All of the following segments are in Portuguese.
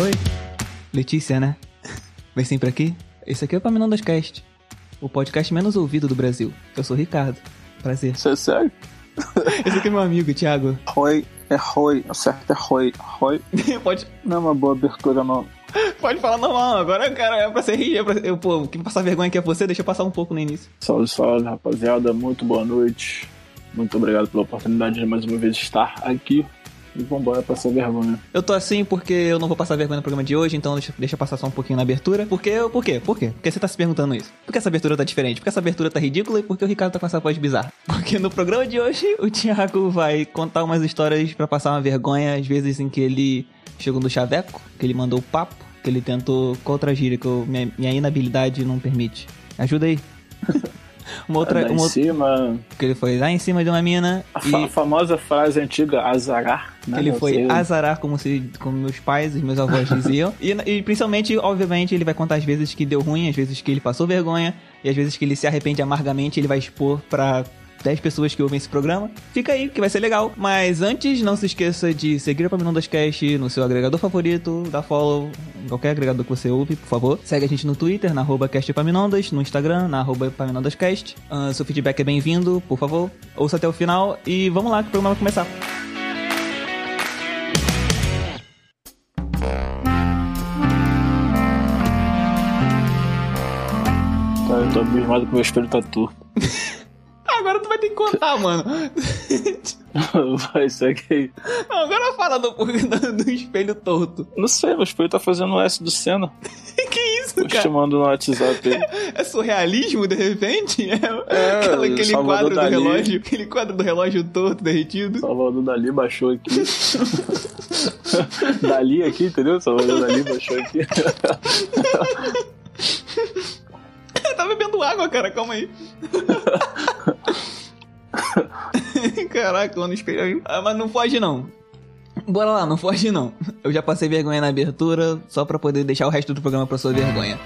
Oi. Letícia, né? Vem sempre aqui. Esse aqui é o Paminondas Cast, o podcast menos ouvido do Brasil. Eu sou o Ricardo. Prazer. Isso é sério? Esse aqui é meu amigo, Thiago. Roy, é Roy, o certo é Roy. Roy Pode, não é uma boa abertura, não. pode falar normal, agora, cara, é pra ser rir. É pra... eu, pô, quem passar vergonha aqui é você, deixa eu passar um pouco no início. Salve, salve, rapaziada. Muito boa noite. Muito obrigado pela oportunidade de mais uma vez estar aqui. E vambora pra essa vergonha. Eu tô assim porque eu não vou passar vergonha no programa de hoje, então deixa, deixa passar só um pouquinho na abertura. Por quê? Por quê? Por quê? Porque você tá se perguntando isso. Por que essa abertura tá diferente? Porque essa abertura tá ridícula e porque o Ricardo tá com essa voz bizarra. Porque no programa de hoje, o Thiago vai contar umas histórias pra passar uma vergonha, às vezes em que ele chegou no chaveco, que ele mandou papo, que ele tentou contra a gíria, que eu- minha, minha inabilidade não permite. Ajuda aí. uma outra. Lá em Uma outra cima, que ele foi lá em cima de uma mina a, e famosa frase antiga, azarar. Né? que ele foi Você- azarar como se como meus pais e meus avós diziam. e, e principalmente, obviamente, ele vai contar as vezes que deu ruim, as vezes que ele passou vergonha e as vezes que ele se arrepende amargamente, ele vai expor pra 10 pessoas que ouvem esse programa. Fica aí, que vai ser legal. Mas antes, não se esqueça de seguir o Paminondas Cast no seu agregador favorito, dar follow em qualquer agregador que você ouve, por favor. Segue a gente no Twitter, na arroba castpaminondas, no Instagram, na arroba paminondascast. Ah, seu feedback é bem-vindo, por favor. Ouça até o final e vamos lá que o programa vai começar. Tá, eu tô abismado que meu espelho tá. Agora tu vai ter que contar, mano. Vai, segue aí. Não, agora fala do, do, do espelho torto. Não sei, meu espelho tá fazendo o S do Senna. Que isso, Tô te cara? chamando no WhatsApp aí. É surrealismo, de repente? É, É, aquela- aquele Salvador quadro do Dali. relógio, aquele quadro do relógio torto, derretido. Salvador Dali baixou aqui. Dali aqui, entendeu? Salvador Dali baixou aqui. tá bebendo água, cara, calma aí. Caraca, mano, espelho aí. Ah, mas não foge não. Bora lá, não foge não. Eu já passei vergonha na abertura, só pra poder deixar o resto do programa pra sua vergonha.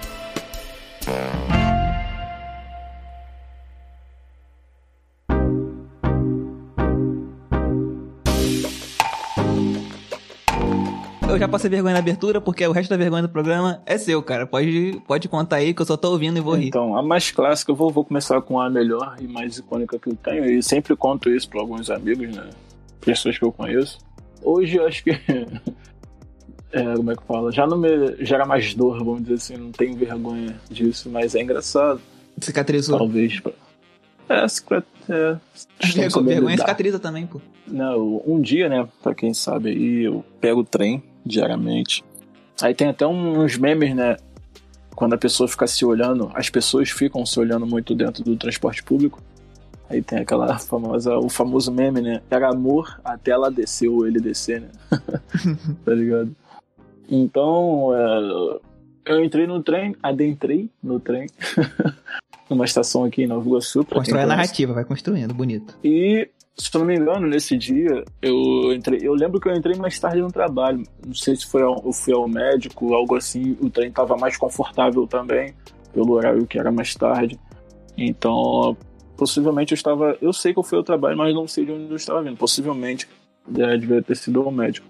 Eu já passei vergonha na abertura, porque o resto da vergonha do programa é seu, cara. Pode, pode contar aí que eu só tô ouvindo e vou rir. Então, a mais clássica, eu vou, vou começar com a melhor e mais icônica que eu tenho. E sempre conto isso pra alguns amigos, né? Pessoas que eu conheço. Hoje eu acho que. É, como é que fala? Já não me gera mais dor, vamos dizer assim. Não tenho vergonha disso, mas é engraçado. Cicatrizou. Talvez. pra- É, secret- é, Vergonha, saber vergonha cicatriza também, pô. Não, um dia, né, pra quem sabe aí, eu pego o trem diariamente. Aí tem até uns memes, né, quando a pessoa fica se olhando, as pessoas ficam se olhando muito dentro do transporte público. Aí tem aquela famosa, o famoso meme, né, era amor até ela descer ou ele descer, né, tá ligado? Então, é, eu entrei no trem, adentrei no trem, numa estação aqui em Nova Iguaçu. Constrói a narrativa, vai construindo, bonito. E, se eu não me engano, nesse dia, eu entrei. Eu lembro que eu entrei mais tarde no trabalho. Não sei se foi ao, eu fui ao médico, algo assim. O trem tava mais confortável também, pelo horário que era mais tarde. Então, possivelmente eu estava. Eu sei que eu fui ao trabalho, mas não sei de onde eu estava vindo. Possivelmente é, devia ter sido ao médico.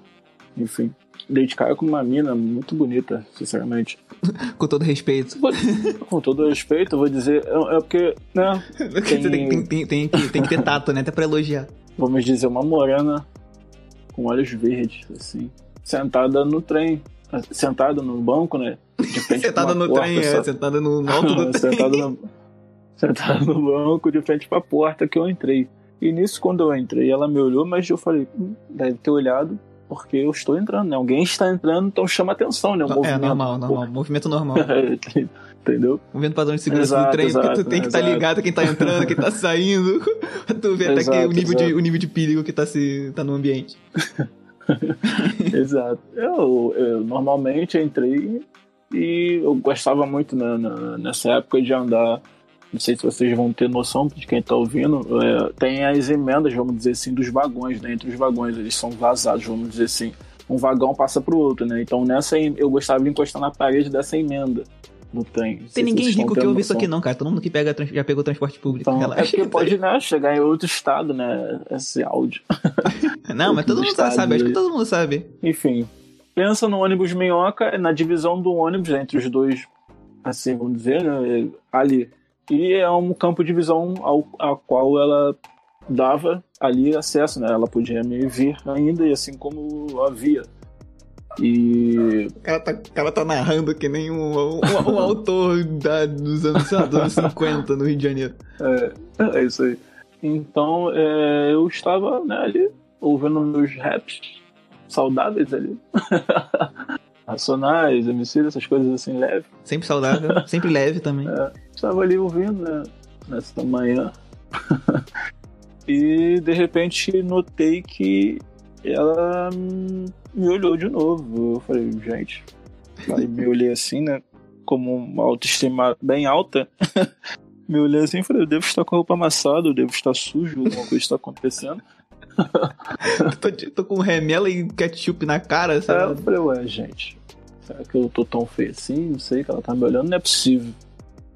Enfim. Dei de cara com uma mina muito bonita, sinceramente. Com todo respeito. Com todo respeito, eu vou dizer. É, é porque, né? Tem, tem, tem, tem que, tem que ter tato, né? Até pra elogiar. vamos dizer, uma morena com olhos verdes, assim, sentada no trem, sentada no banco, né? Sentada no porta, trem, é, sentada no, alto do trem. sentada, no, sentada no banco de frente pra porta que eu entrei. E nisso, quando eu entrei, ela me olhou, mas eu falei, "Hum, deve ter olhado porque eu estou entrando, né? Alguém está entrando, então chama atenção, né? O É, normal, normal. Movimento normal. Entendeu? Movimento padrão de segurança Exato, do trem, porque tu exato, tem que estar exato. ligado quem tá entrando, quem tá saindo. tu vê até que Exato, o nível, de, exato. o nível de perigo que tá, se, tá no ambiente. Exato. Eu, eu normalmente entrei e eu gostava muito né, na- nessa época de andar. Não sei se vocês vão ter noção de quem está ouvindo. é, tem as emendas, vamos dizer assim, dos vagões, né? Entre os vagões, eles são vazados, vamos dizer assim. Um vagão passa pro outro, né? Então nessa eu gostava de encostar na parede dessa emenda trem. Não sei Tem se ninguém rico que ouve isso aqui, não, cara. Todo mundo que pega, já pegou transporte público. Então, é Relaxa. porque pode né, chegar em outro estado, né? Esse áudio. Não, mas todo mundo Estado sabe, acho que todo mundo sabe. Enfim. pensa no ônibus minhoca, na divisão do ônibus entre os dois, assim, vamos dizer, né, ali. E é um campo de visão ao, ao qual ela dava ali acesso, né? Ela podia me ver ainda, e assim como havia. E. Cara tá, cara tá narrando que nem um, um, um autor da, dos, anos, lá, dos anos 50 no Rio de Janeiro. É, é isso aí. Então é, eu estava né, ali ouvindo meus raps saudáveis ali. Racionais, MC, essas coisas assim leves. Sempre saudável, sempre leve também. É, estava ali ouvindo, né? Nessa manhã. e de repente notei que ela me olhou de novo. Eu falei, gente. Aí me olhei assim, né? Como uma autoestima bem alta. me olhei assim e falei, eu devo estar com a roupa amassada, eu devo estar sujo, alguma coisa está acontecendo. tô, tô, com remela e ketchup na cara, sabe? É, eu falei, ué, gente, será que eu tô tão feio assim? Não sei que ela tá me olhando, não é possível.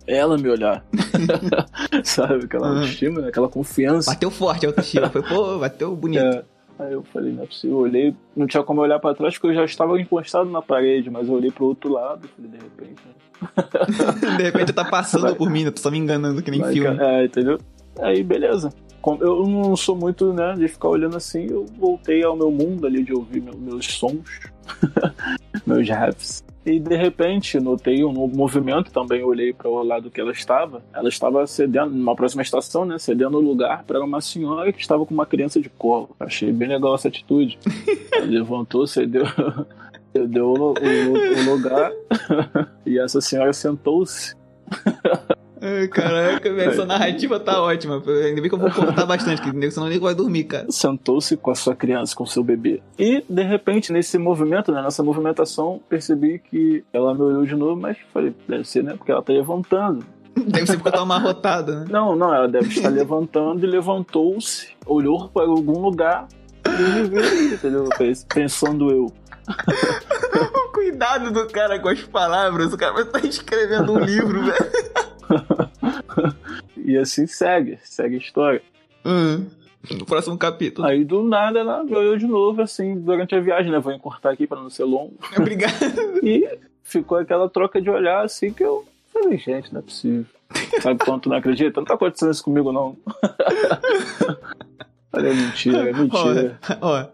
Ela me olhar. sabe? Aquela uhum. autoestima, né? aquela confiança. Bateu forte a autoestima. Foi, pô, bateu bonito. É. Aí eu falei, não é possível. Eu olhei, não tinha como olhar para trás porque eu já estava encostado na parede, mas eu olhei pro outro lado e falei, de repente. Né? de repente tá passando Vai. por mim, né? tô só me enganando que nem Vai, filme. É, entendeu? Aí, beleza. Eu não sou muito, né, de ficar olhando assim, eu voltei ao meu mundo ali de ouvir meus sons, meus raps. E de repente notei um movimento, também olhei para o lado que ela estava. Ela estava cedendo, numa próxima estação, né? Cedendo o lugar para uma senhora que estava com uma criança de colo. Achei bem legal essa atitude. levantou, cedeu, cedeu o, o, o lugar e essa senhora sentou-se. Ai, caraca, essa narrativa tá ótima. Ainda bem que eu vou cortar bastante, porque senão nem vai dormir, cara. Sentou-se com a sua criança, com o seu bebê. E, de repente, nesse movimento, né, nessa movimentação, percebi que ela me olhou de novo, mas falei, deve ser, né? Porque ela tá levantando. Deve ser porque tá amarrotada, né? Não, não, ela deve estar levantando e levantou-se, olhou para algum lugar e me viu, entendeu? Pensando eu. Cuidado do cara com as palavras, o cara tá escrevendo um livro, velho. e assim segue, segue a história. Uhum. No próximo capítulo. Aí do nada ela olhou de novo, assim, durante a viagem, né? Vou encurtar aqui para não ser longo. Obrigado. e ficou aquela troca de olhar, assim, que eu falei, gente, não é possível. Sabe quando tu não acredita? Não tá acontecendo isso comigo, não. Olha, é mentira, é mentira. Ó, ó,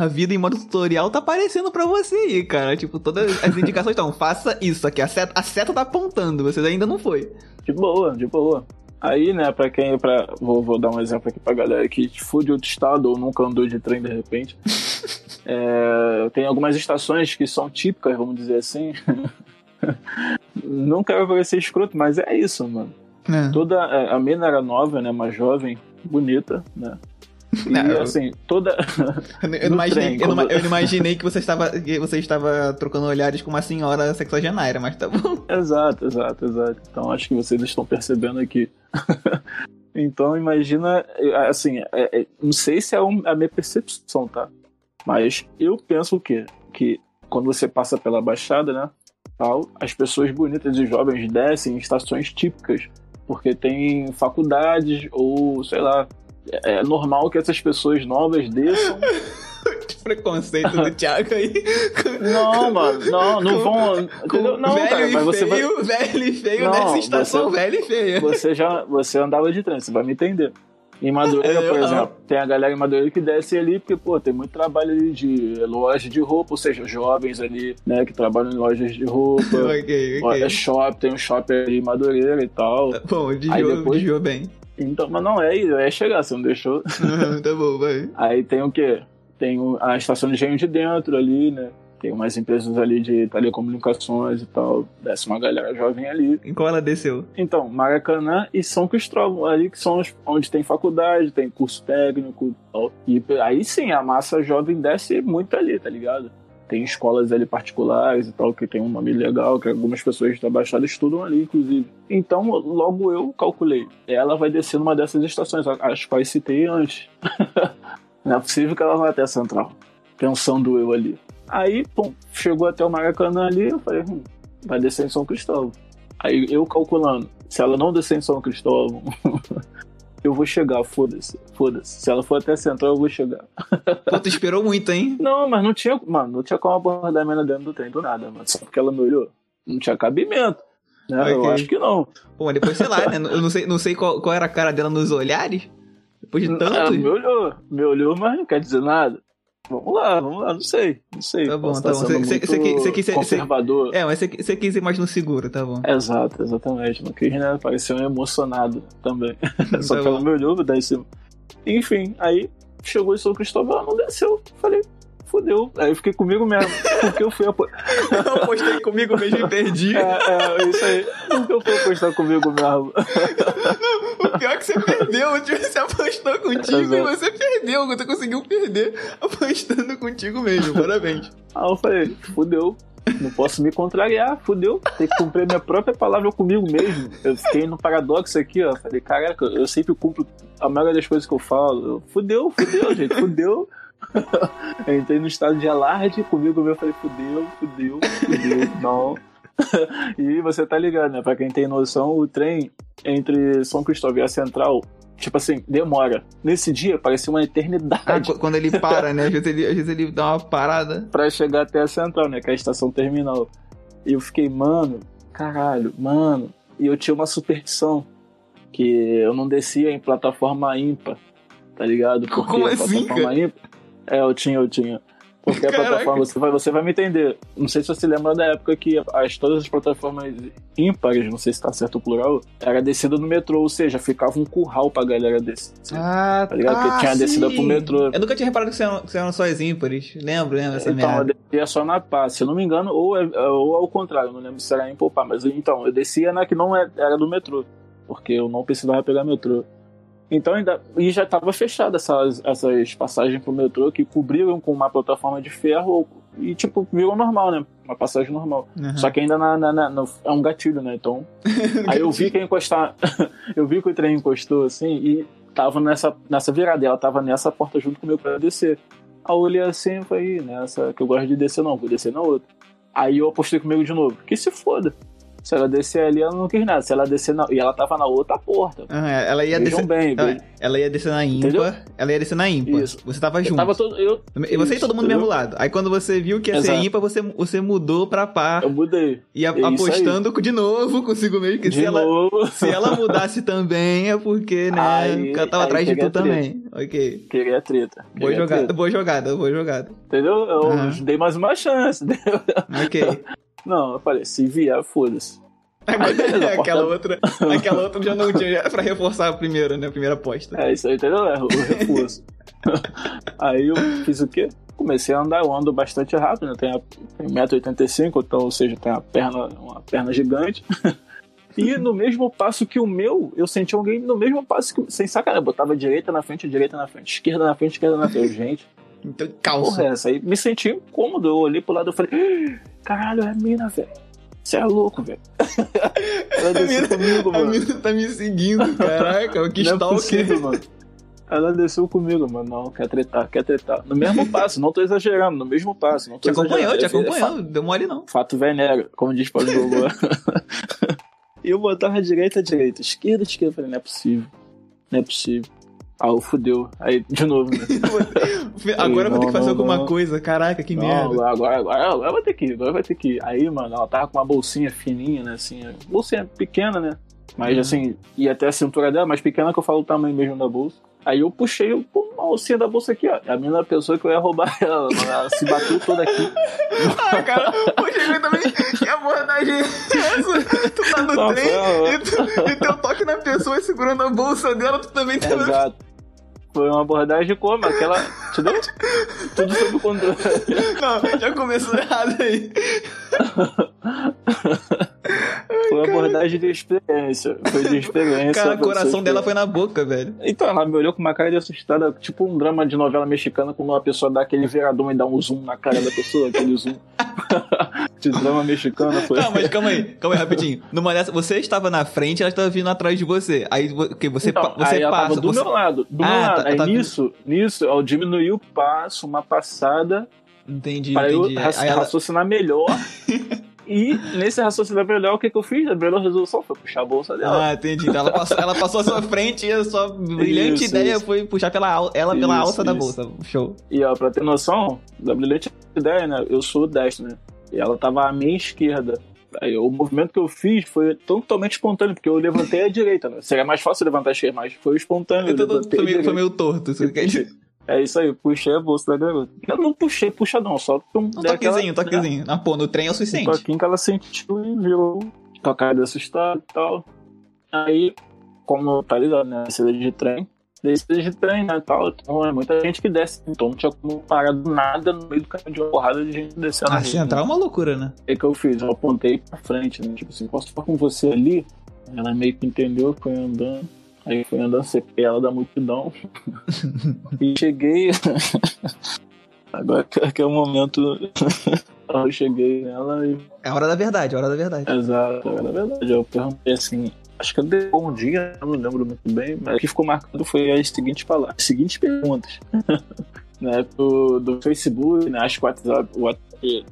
a vida em modo tutorial tá aparecendo pra você aí, cara. Tipo, todas as indicações estão, faça isso aqui. A seta, a seta tá apontando, você ainda não foi. De boa, de boa. Aí, né, pra quem. Pra, vou, vou dar um exemplo aqui pra galera que for de outro estado ou nunca andou de trem de repente. é, tem algumas estações que são típicas, vamos dizer assim. não quero parecer escroto, mas é isso, mano. É. Toda. É, a mina era nova, né? Uma jovem, bonita, né? E não, assim, toda. eu, não imaginei, trem, eu, não, eu, imaginei, que você estava, que você estava trocando olhares com uma senhora sexagenária, mas tá bom. Exato, exato, exato. Então acho que vocês estão percebendo aqui. então imagina, assim, é, é, não sei se é a minha percepção, tá? Mas eu penso o quê? Que quando você passa pela Baixada, né? Tal, as pessoas bonitas e jovens descem em estações típicas, porque tem faculdades ou, sei lá, é normal que essas pessoas novas desçam. que preconceito do Thiago aí. Não, mano, não, não vão. Com não, velho cara, mas você feio, vai... velho e feio não, nessa estação, você, velho e. Você já você andava de trem, você vai me entender. Em Madureira, por exemplo, tem a galera em Madureira que desce ali, porque, pô, tem muito trabalho ali de loja de roupa, ou seja, jovens ali, né, que trabalham em lojas de roupa. ok, ok. É shopping, tem um shopping ali em Madureira e tal. Bom, desviou, depois... desviou bem. Então, mas não é, é chegar, você não deixou. tá bom, vai. Aí tem o quê? Tem a estação de engenho de dentro ali, né? Tem umas empresas ali de telecomunicações e tal. Desce uma galera jovem ali. Em qual ela desceu? Então, Maracanã e São Cristóvão, ali que são onde tem faculdade, tem curso técnico e tal. E aí sim, a massa jovem desce muito ali, tá ligado? Tem escolas ali particulares e tal, que tem um nome legal, que algumas pessoas da Baixada estudam ali, inclusive. Então, logo eu calculei. Ela vai descer numa dessas estações, as quais citei antes. não é possível que ela vá até a central. Pensando eu ali. Aí, pum, chegou até o Maracanã ali, eu falei, hum, vai descer em São Cristóvão. Aí eu calculando, se ela não descer em São Cristóvão, eu vou chegar, foda-se, foda-se. Se ela for até central, eu vou chegar. Pô, tu esperou muito, hein? Não, mas não tinha, mano, não tinha como abordar a menina dentro do trem do nada, mano. Só porque ela me olhou. Não tinha cabimento. Né? Eu Ok. acho que não. Pô, mas depois, sei lá, né? Eu não sei, não sei qual, qual era a cara dela nos olhares. Depois de Ela tanto. me olhou, me olhou, mas não quer dizer nada. Vamos lá, vamos lá, não sei, não sei. Tá bom, tá bom. Você- você- quis ser- conservador. É, mas você, quis ir mais no seguro, tá bom. Exato, exatamente. Não quis, né? Parecia um emocionado também. Só Tá que ela bom. me olhou, daí cima. Enfim, aí chegou em São Cristóvão, não desceu. Falei, fodeu. Aí eu fiquei comigo mesmo. Porque eu fui apo... Eu apostei comigo mesmo e perdi. é, é, isso aí. Porque eu fui apostar comigo mesmo. O pior que você perdeu. O time se apostou contigo e você perdeu. Você conseguiu perder apostando contigo mesmo. Parabéns. Aí eu falei, fudeu. Não posso me contrariar, fudeu. Tem que cumprir a minha própria palavra comigo mesmo. Eu fiquei no paradoxo aqui, ó. Falei, caraca, eu sempre cumpro a maioria das coisas que eu falo. Eu, fudeu, fudeu, gente, fudeu. Eu entrei no estado de alarde comigo mesmo. Falei, fudeu, fudeu, fudeu, não. E você tá ligado, né? Pra quem tem noção, o trem entre São Cristóvão e a Central, tipo assim, demora. Nesse dia parecia uma Ah, eternidade qu- quando ele para, né? Às vezes ele, às vezes ele dá uma parada. pra chegar até a Central, né? Que é a estação terminal. E eu fiquei, mano, caralho, mano. E eu tinha uma superstição que eu não descia em plataforma ímpar, tá ligado? Porque Como assim, plataforma ímpar. É, eu tinha, eu tinha. Porque a Caraca. plataforma, você vai, você vai me entender. Não sei se você lembra da época que as, todas as plataformas ímpares, não sei se tá certo o plural, era descida no metrô, ou seja, ficava um curral pra galera descer. Ah, Tá ligado? Porque tinha descida pro metrô. Eu nunca tinha reparado que você eram, que você eram só as ímpares. Lembro, lembro essa Então, eu merda. descia só na pá, se eu não me engano, ou, é, ou ao contrário, eu não lembro se era em Popá, mas então, eu descia na que não é- era do metrô, porque eu não precisava pegar metrô. Então ainda. E já estava fechada essas, essas passagens pro metrô que cobriram com uma plataforma de ferro e, tipo, virou normal, né? Uma passagem normal. Uhum. Só que ainda na, na- na- no- é um gatilho, né? Então. Aí eu vi que encostar. eu vi que o trem encostou assim e tava nessa, nessa virada. e Ela tava nessa porta junto comigo pra descer. Aí eu olhei assim e falei, "Ih, nessa que eu gosto de descer, não, vou descer na outra. Aí eu apostei comigo de novo. Que se foda. Se ela descer ali, ela não quis nada. Se ela descer na. E ela tava na outra porta. Aham, ela ia Vejam descer. bem, Ela, ela ia descer na ímpar. Entendeu? Ela ia descer na ímpar. Isso. Você tava Eu junto. tava todo. Eu, E você e Isso, todo mundo do mesmo lado. Aí quando você viu que ia ser Exato. ímpar, você, você mudou pra par. eu mudei. E a- É apostando de novo consigo mesmo. Que De se ela, novo. se ela mudasse também é porque, né? Aí- ela tava aí atrás de tu também. Ok. Queria treta. Boa Queria jogada, treta. boa jogada, boa jogada. Entendeu? Eu Aham. dei mais uma chance. entendeu? Ok. Não, eu falei, se vier, foda-se. Aí, beleza, a aquela outra, aquela outra já não tinha, já pra reforçar a primeira, né? A primeira aposta. É isso aí, entendeu? É o reforço. aí eu fiz o quê? Comecei a andar, eu ando bastante rápido, né? Tenho, a- tenho 1,85m, então, ou seja, tenho uma perna, uma perna gigante. E no mesmo passo que o meu, eu senti alguém no mesmo passo que. Sem sacanagem, botava direita na frente, direita na frente, esquerda na frente, esquerda na frente. Gente, Então, porra, calça. é essa aí me senti incômodo. Eu olhei pro lado e falei, "Ih, caralho, é a mina, velho. Você é louco, velho. Ela A desceu comigo, a mano. mina tá me seguindo, caraca, que Não é stalker. possível, mano. Ela desceu comigo, mano. Não, quer tretar, quer tretar. No mesmo passo, não tô exagerando, no mesmo passo. Não tô Te acompanhou, te. É- é acompanhou, deu mole não. Fato venera, como diz Paulo Gogô. e eu botava direita, direita, esquerda, esquerda. Eu falei, não é possível. Não é possível. Ah, eu fudeu. Aí, de novo, né? Agora eu vou ter que fazer não, alguma não. coisa, caraca, que merda. agora, agora, agora, vai ter que ir, agora vai ter que ir. Aí, mano, ela tava com uma bolsinha fininha, né? Assim, bolsinha pequena, né? Mas Uhum. assim, ia até a cintura dela, mais pequena que eu falo o tamanho mesmo da bolsa. Aí eu puxei pô, uma alcinha da bolsa aqui, ó. A menina pensou que eu ia roubar ela, mano. Ela se bateu toda aqui. Ah, cara, poxa, eu também. Que abordagem é essa? Tu tá no Não, trem ela. e, tu, e teu toque na pessoa segurando a bolsa dela, tu também tá. Exato. Foi uma abordagem como? Aquela. Entendeu? Tudo sob controle. Não, já começou errado aí. Foi uma abordagem de experiência. Foi de experiência. Cara, o coração dela foi na boca, velho. Então, ela me olhou com uma cara de assustada, tipo um drama de novela mexicana, quando uma pessoa dá aquele verador e dá um zoom na cara da pessoa, aquele zoom. de drama mexicano foi. Não, mas calma aí, calma aí, rapidinho. Numa dessa, você estava na frente, ela estava vindo atrás de você. Aí que você, Então, você aí passa. do você... meu lado, do Ah, meu lado. tá- aí tá vindo. nisso, nisso, eu diminui o passo, uma passada, Entendi, para eu entendi. raci- Aí ela... raciocinar melhor. E nesse raciocínio da melhor, o que, que eu fiz? A melhor resolução foi puxar a bolsa dela. Ah, entendi. Então ela passou, ela passou à sua frente e a sua brilhante Isso, ideia isso. foi puxar pela, ela pela Isso, alça da bolsa. Show. E ó, pra ter noção da brilhante ideia, né? Eu sou destro, né? E ela tava à minha esquerda. Aí o movimento que eu fiz foi totalmente espontâneo, porque eu levantei a direita, né? Seria mais fácil levantar a esquerda, mas foi espontâneo. Eu tô- eu tô- a meio, direita. meio torto. Isso quer dizer. É isso aí, puxei a bolsa da garota. Eu não puxei, puxa não, só um Um toquezinho, um toquezinho. Ah, pô, no trem é o Um suficiente. toquinho que ela sentiu e viu com a cara dessa história e tal. Aí, como tá ligado, né? Descida de trem. Descida de trem, né? Tal. Então é muita gente que desce. Então não tinha como parar do nada no meio do caminho de uma porrada de gente descendo. A ali, central é uma loucura, né? O que, eu fiz? Eu apontei pra frente, né? Tipo assim, posso ficar com você ali? Ela meio que entendeu, foi andando. Aí foi andando, ela da multidão. e cheguei. Agora que que é o momento. eu cheguei nela e. É a hora da verdade, é a hora da verdade. Exato, era verdade. Eu perguntei assim. Acho que eu dei bom dia, não lembro muito bem, mas o que ficou marcado foi as seguintes palavras, as seguintes perguntas. né, do, do Facebook, né, acho que o WhatsApp,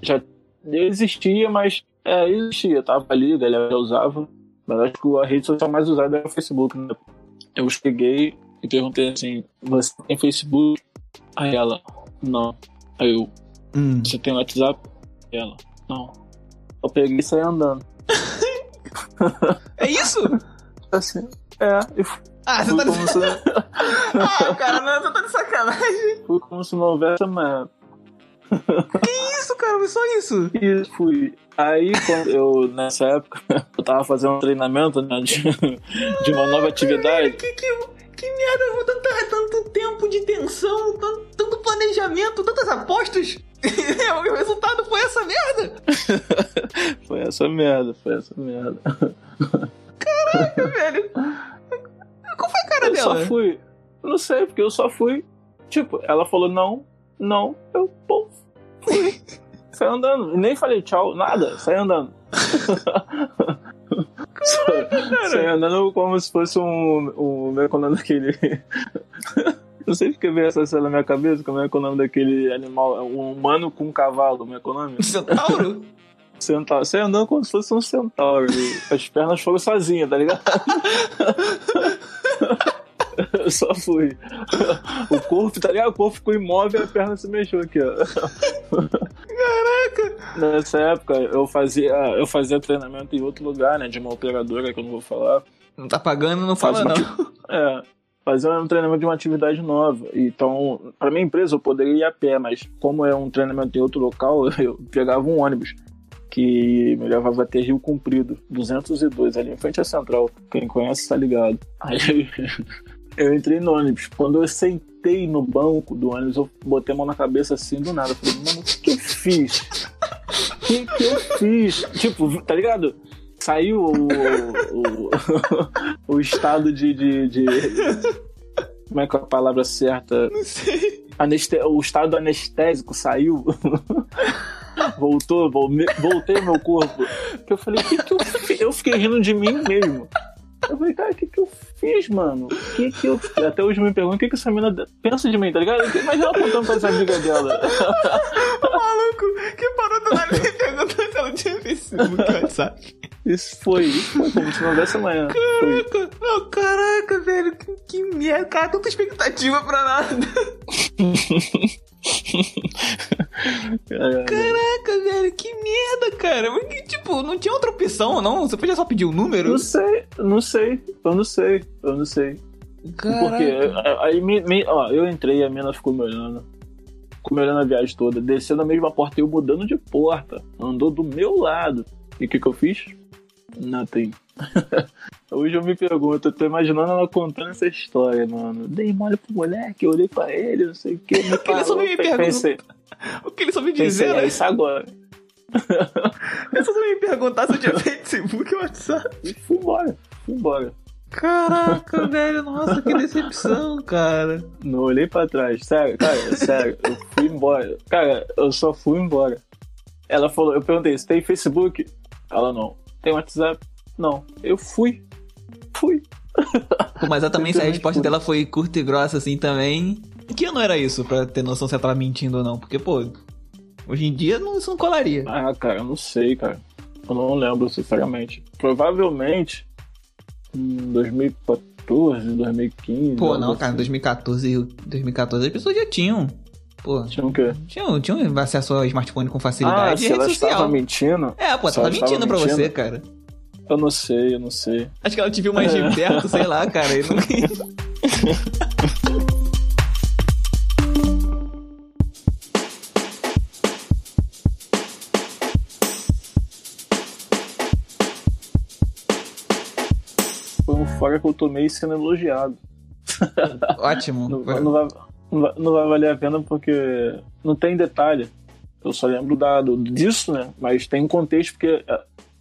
já existia, mas é, existia, tava ali, a galera usava, mas acho que a rede social mais usada era o Facebook. Né? Eu cheguei e perguntei assim: Você tem Facebook? Aí ela, não. Aí eu, Hum. você tem WhatsApp? E ela, não. Eu peguei e saí andando. É isso? Assim, é, e fui Ah, você tá como, se, Ah, cara, não, você tá de sacanagem. fui como se não houvesse amanhã. Isso, cara, foi só isso. E fui. Aí, quando eu, nessa época, eu tava fazendo um treinamento né, de, de uma nova atividade. Que, que, que merda, tanto, tanto tempo de tensão, tanto, tanto planejamento, tantas apostas. E o resultado foi essa merda. Foi essa merda, foi essa merda. velho. Qual foi a cara Eu dela? só fui. Não sei, porque eu só fui. Tipo, ela falou não, não, eu pô, fui. Saí andando. Nem falei tchau, nada, saí andando. Saí andando como se fosse um. um como é que é o nome daquele. Não sei porque veio essa cena na minha cabeça, como é que é o nome daquele animal, um humano com um cavalo, como é que é o nome? Centauro? Centauro. Saí andando como se fosse um centauro. as pernas foram sozinhas, tá ligado? Eu só fui. O corpo, tá ligado? O corpo ficou imóvel e a perna se mexeu aqui, ó. Caraca. Nessa época, eu fazia, eu fazia treinamento em outro lugar, né? De uma operadora que eu não vou falar. Não tá pagando, não fala Faz não. É, fazer um treinamento de uma atividade nova. Então, para minha empresa, eu poderia ir a pé, mas como é um treinamento em outro local, eu pegava um ônibus que me levava até Rio Comprido, 202, ali em frente à Central. Quem conhece tá ligado. Aí eu entrei no ônibus. Quando eu sentei no banco do ônibus, eu botei a mão na cabeça assim do nada. Eu falei, mano, o que, que eu fiz? O que, que eu fiz? Tipo, tá ligado? Saiu o, o, o estado de, de, de- Como é que é a palavra certa? Não sei. Aneste... O estado anestésico saiu. Voltou, voltei ao meu corpo. Que eu falei, o que, que eu fiz? Eu fiquei rindo de mim mesmo. Eu falei, cara, o que, que eu fiz, mano? O que, que eu fiz? Até hoje me perguntam o que, que essa menina pensa de mim, tá ligado? Imagina ela contando pra essa amiga dela. Maluco, que parou do nada e perguntou se ela tinha Facebook, WhatsApp. Isso foi, isso foi como se não houvesse amanhã. Caraca, não, caraca, velho, que, que merda, cara, tanta expectativa pra nada. É, Caraca, velho, que merda, cara. Mas que, Tipo, não tinha outra opção, não? Você podia só pedir o número? Não sei, não sei, eu não sei, eu não sei. Porque Caraca. aí me, me- ó, eu entrei, a mina ficou me olhando. Ficou me olhando a viagem toda, descendo a mesma porta e eu mudando de porta. Andou do meu lado. E o que, que eu fiz? Nothing. Hoje eu me pergunto, eu tô imaginando ela contando essa história, mano. Dei mole pro moleque, eu olhei pra ele, não sei o que. Me que ele só me pergunta? O que ele só me dizer, né? isso agora. Ele só me perguntar se eu tinha Facebook ou WhatsApp. E fui embora, fui embora. Caraca, velho, nossa, que decepção, cara. Não olhei pra trás. Sério, cara, sério. Eu fui embora. Cara, eu só fui embora. Ela falou, eu perguntei, você tem Facebook? Ela não. Tem WhatsApp? Não. Eu fui. Fui. Pô, mas ela também, se a resposta fui. dela foi curta e grossa assim também. Que ano era isso, pra ter noção se ela tava mentindo ou não? Porque, pô, Hoje em dia não, isso não colaria. Ah, cara, eu não sei, cara. Eu não lembro, sinceramente. Provavelmente em 2014, 2015. Pô, não, cara, em assim. 2014, 2014 as pessoas já tinham. Pô, Tinha o quê? tinham, tinham acesso ao smartphone com Ah, facilidade e se ela rede social. mentindo? É, pô, se tava mentindo pra mentindo? você, cara. Eu não sei, eu não sei. Acho que ela te viu mais de perto, sei lá, cara. E não... Foi um fora que eu tomei sendo elogiado. Ótimo. Não, não vai, não, vai, não vai valer a pena porque não tem detalhe. Eu só lembro da, do- disso, né? Mas tem um contexto porque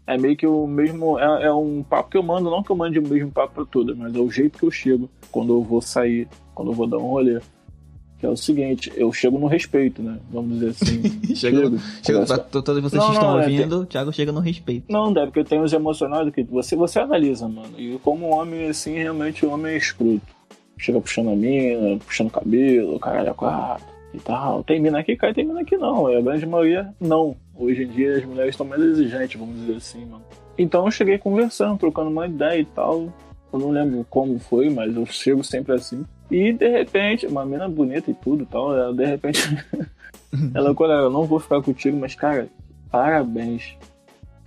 é, é meio que o mesmo. É, é um papo que eu mando, não que eu mande o mesmo papo pra todas, mas é o jeito que eu chego quando eu vou sair, quando eu vou dar um rolê. Que é o seguinte, eu chego no respeito, né? Vamos dizer assim. Chega conversa- pra to- todos vocês Não, que estão não, é, ouvindo, o Thiago chega no respeito. Não, deve, porque tem os emocionais que você, você analisa, mano. E como homem, assim, realmente o homem é escroto. Chega puxando a mina, puxando o cabelo, caralho, a quatro e tal. Tem mina aqui, cai, tem mina aqui não. E a grande maioria, não. Hoje em dia as mulheres estão mais exigentes, vamos dizer assim, mano. Então eu cheguei conversando, trocando uma ideia e tal. Eu não lembro como foi, mas eu chego sempre assim. E de repente, uma mina bonita e tudo e tal, ela, de repente. ela, olha, eu não vou ficar contigo, mas cara, parabéns.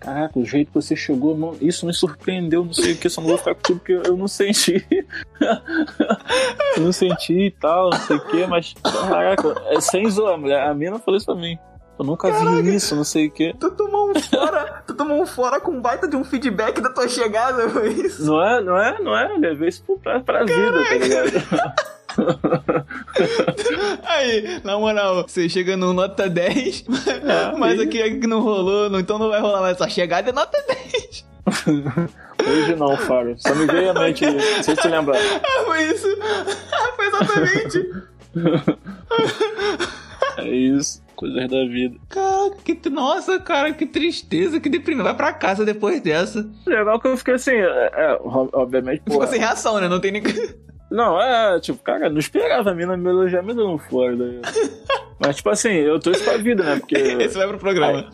Caraca, o jeito que você chegou, isso me surpreendeu, não sei o que, só não vou ficar contigo porque eu não senti. eu não senti e tal, não sei o que, mas caraca, é sem zoar, mulher. A mina falou isso pra mim. Eu nunca vi isso, não sei o que. Tu tomou um fora, tu tomou um fora com baita de um feedback da tua chegada, foi isso? Não é, não é, não é, levei isso pra, pra vida, tá ligado? Aí, na moral, você chega no nota 10, mas e- aqui, aqui não rolou, não- então não vai rolar mais. Sua chegada é nota 10. Hoje não, Fábio. Só me veio à mente, não sei se você lembra. Ah, foi isso. Ah, foi exatamente. É isso, coisas da vida. Caraca, que, nossa, cara, que tristeza, que deprimido. Vai pra casa depois dessa. Legal que eu fiquei assim, é, é, obviamente, Ficou sem reação, né? Não tem nem. Não, é, tipo, cara, não esperava a mina me elogiar me dando fora daí. Mas, tipo assim, eu trouxe pra vida, né? Porque Esse vai pro programa.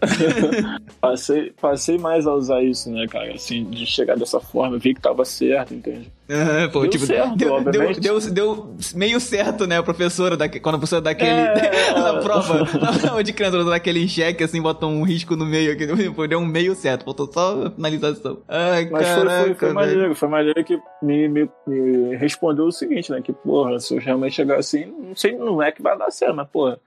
passei, passei mais a usar isso, né, cara? Assim, de chegar dessa forma, vi que tava certo, entende? Aham, pô, Deu tipo, certo, deu, deu, deu, deu meio certo, né, a professora, da, quando a professora dá aquele. É. na prova, na de criança, dá aquele cheque assim, bota um risco no meio aqui. Pô, deu um meio certo, faltou só a finalização. Ai, Mas foi, caraca. foi, foi velho. maneiro, foi maneiro que me, me, me respondeu o seguinte, né? Que, porra, se eu realmente chegar assim, não sei, não é que vai dar certo, mas, porra.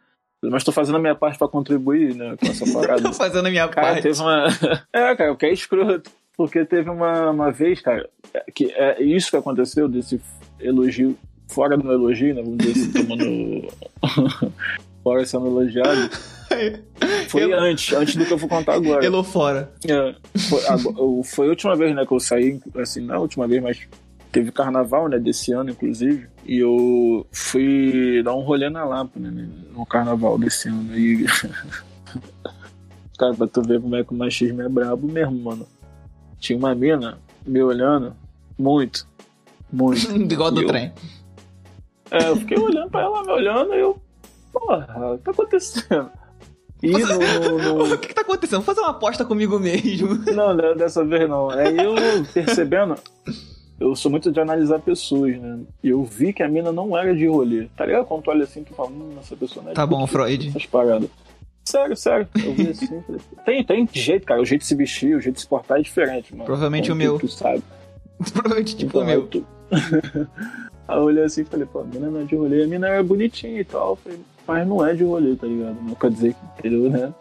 Mas tô fazendo a minha parte pra contribuir, né, com essa parada. Tô fazendo a minha Cara, parte. teve uma. É, cara, o que é escroto. Porque teve uma, uma vez, cara, que é isso que aconteceu, desse elogio, fora do elogio, né? Vamos dizer assim, tomando. fora sendo elogiado. Foi Eu- antes, antes do que eu vou contar agora. Elô fora. É, foi, foi a última vez, né, que eu saí, assim, não a última vez, mas teve carnaval, né, desse ano, inclusive, e eu fui dar um rolê na Lapa, né, no carnaval desse ano, e... Cara, pra tu ver como é que o machismo é brabo mesmo, mano. Tinha uma mina me olhando muito, muito. Igual do Eu- trem. É, eu fiquei olhando pra ela, me olhando, e eu... Porra, o que tá acontecendo? E no- no- no, O que, tá acontecendo? Vou fazer uma aposta comigo mesmo. Não, né, dessa vez não. Aí eu percebendo, eu sou muito de analisar pessoas, né? E eu vi que a mina não era de rolê. Tá ligado? Quando tu olha assim, tu fala, hum, essa pessoa não é Tá bom, Freud. Essas paradas. Sério, sério. Eu vi assim, falei, tem, tem jeito, cara. O jeito de se vestir, o jeito de se portar é diferente, mano. Provavelmente Como o meu. Tu, sabe. Provavelmente tipo o Então, meu. aí tu- Aí eu olhei assim e falei, pô, a mina não é de rolê. A mina era bonitinha e tal. Falei, mas não é de rolê, tá ligado? Não quer dizer que, entendeu, né?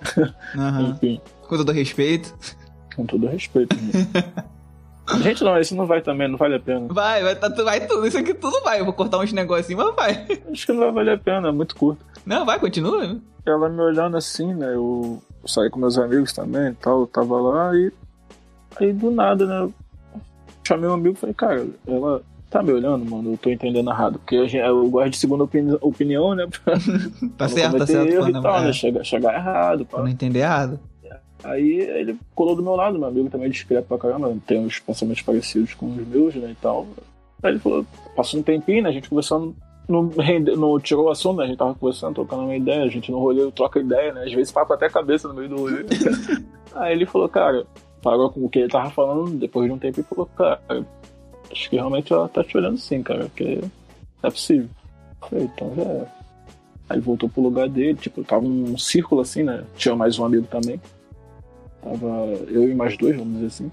Aham. Enfim. Coisa do respeito. Com todo respeito. Né? Gente, não, esse não vai também, não vale a pena. Vai, vai, tá, vai tudo. Isso aqui tudo vai. Eu vou cortar uns negocinhos, mas vai. Acho que não vai valer a pena, é muito curto. Não, vai, continua. Ela me olhando assim, né? Eu saí com meus amigos também e tal, eu tava lá e. Aí do nada, né? eu Chamei um amigo e falei, cara, ela tá me olhando, mano, eu tô entendendo errado. Porque gente- eu gosto de segunda opini- opinião, né? Tá certo, tá certo. erro e não, tal, é, né? Chegar, chegar errado. pra não entender errado. Aí ele colou do meu lado, meu amigo também é discreto pra caramba, tem uns pensamentos parecidos com os meus, né, e tal. Aí ele falou, passou um tempinho, né, a gente conversando não, não tirou o assunto, né? A gente tava conversando, trocando uma ideia, a gente no rolê troca ideia, né? Às vezes papo até a cabeça no meio do rolê. Aí ele falou, cara, parou com o que ele tava falando, depois de um tempo e falou, cara, acho que realmente ela tá te olhando sim, cara, porque é possível. Eu falei, então já é. Aí voltou pro lugar dele, tipo, tava um círculo assim, né? Tinha mais um amigo também. Tava eu e mais dois, vamos dizer assim.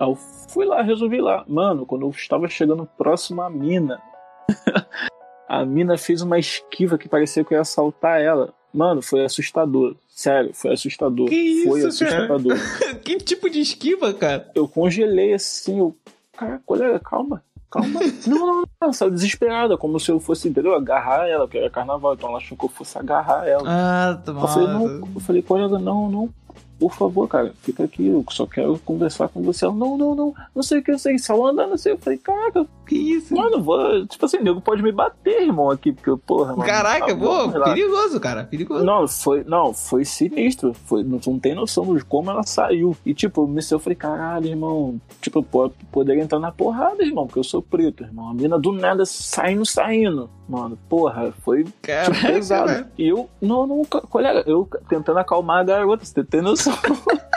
Aí eu fui lá, resolvi lá. Mano, quando eu estava chegando próximo à mina, a mina fez uma esquiva que parecia que eu ia assaltar ela. Mano, foi assustador. Sério, foi assustador. Que isso, foi assustador. Cara? que tipo de esquiva, cara? Eu congelei assim, eu. Caraca, colega, calma. Calma. não, não, não. Saiu desesperada, como se eu fosse, entendeu? Agarrar ela, porque era carnaval, então ela achou que eu fosse agarrar ela. Ah, tá Eu falei, não, eu falei, colega, não, não, por favor, cara, fica aqui, eu só quero conversar com você. Ela, não, não, não, não sei o que eu sei, só andando assim. Eu falei, caraca, que isso? Mano, vou, tipo assim, nego pode me bater, irmão, aqui, porque, porra, mano. Caraca, tá pô, lá. perigoso, cara, perigoso. Não, foi, não, foi sinistro. Foi, não, não tem noção de como ela saiu. E, tipo, me eu falei, caralho, irmão, tipo, pô, poderia entrar na porrada, irmão, porque eu sou preto, irmão. A mina do nada saindo, saindo. Mano, porra, foi Caraca, tipo, pesado. velho. E eu, não, não, colega, eu tentando acalmar a garota, você tem noção.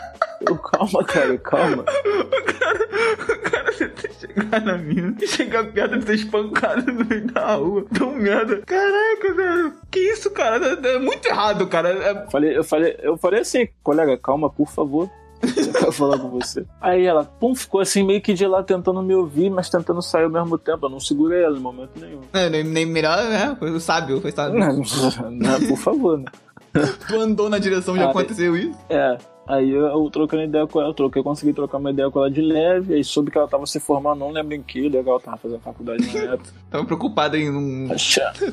Calma, cara, calma. O cara, o cara tenta chegar na mina e chegar perto de ser espancado no meio da rua. Tão merda. Caraca, velho. Que isso, cara? É, é muito errado, cara. É... Falei, eu, falei, eu falei assim, colega, calma, por favor. Eu quero falar com você. Aí ela, pum, ficou assim meio que de lá tentando me ouvir, mas tentando sair ao mesmo tempo. Eu não segurei ela em momento nenhum. É, nem, nem melhor, né? Foi o sábio, foi sábio. Não, não, por favor, né? Tu andou na direção onde Aí- aconteceu isso? É. Aí eu, eu trocando ideia com ela, eu troquei, eu consegui trocar uma ideia com ela de leve, aí soube que ela tava se formando, não lembro em que, legal, tava fazendo faculdade na época. Tava preocupado em não.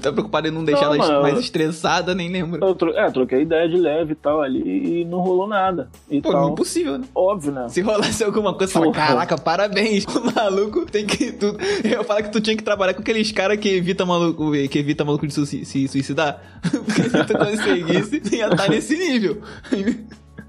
Tava preocupado em não deixar Não, ela mano. mais estressada, nem lembro. Eu tro... É, troquei ideia de leve e tal ali e não rolou nada. E Pô, tal. impossível, né? Óbvio, né? Se rolasse alguma coisa, fala, Porra. caraca, parabéns. O maluco tem que. Tu... Eu falo que tu tinha que trabalhar com aqueles caras que evita maluco, que evita maluco de se suicidar. Porque se tu conseguisse, tu ia estar nesse nível.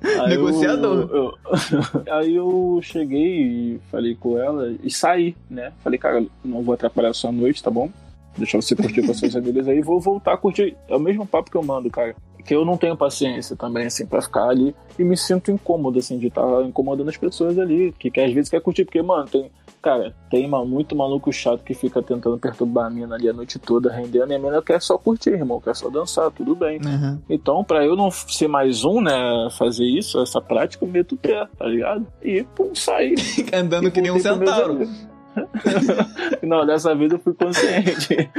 Aí Negociador. eu- eu- aí eu cheguei e falei com ela e saí, né? Falei, cara, não vou atrapalhar a sua noite, tá bom? Deixa você curtir com as suas amigas aí, vou voltar a curtir. É o mesmo papo que eu mando, cara. Que eu não tenho paciência também, assim, pra ficar ali e me sinto incômodo, assim, de estar incomodando as pessoas ali, que, que às vezes quer curtir, porque, mano, tem. Cara, tem muito maluco chato que fica tentando perturbar a mina ali a noite toda, rendendo, e a mina quer só curtir, irmão, quer só dançar, tudo bem. Uhum. Então, pra eu não ser mais um, né, fazer isso, essa prática, eu meto o pé, tá ligado? E, pum, saí. Andando que nem um centauro. não, dessa vez eu fui consciente.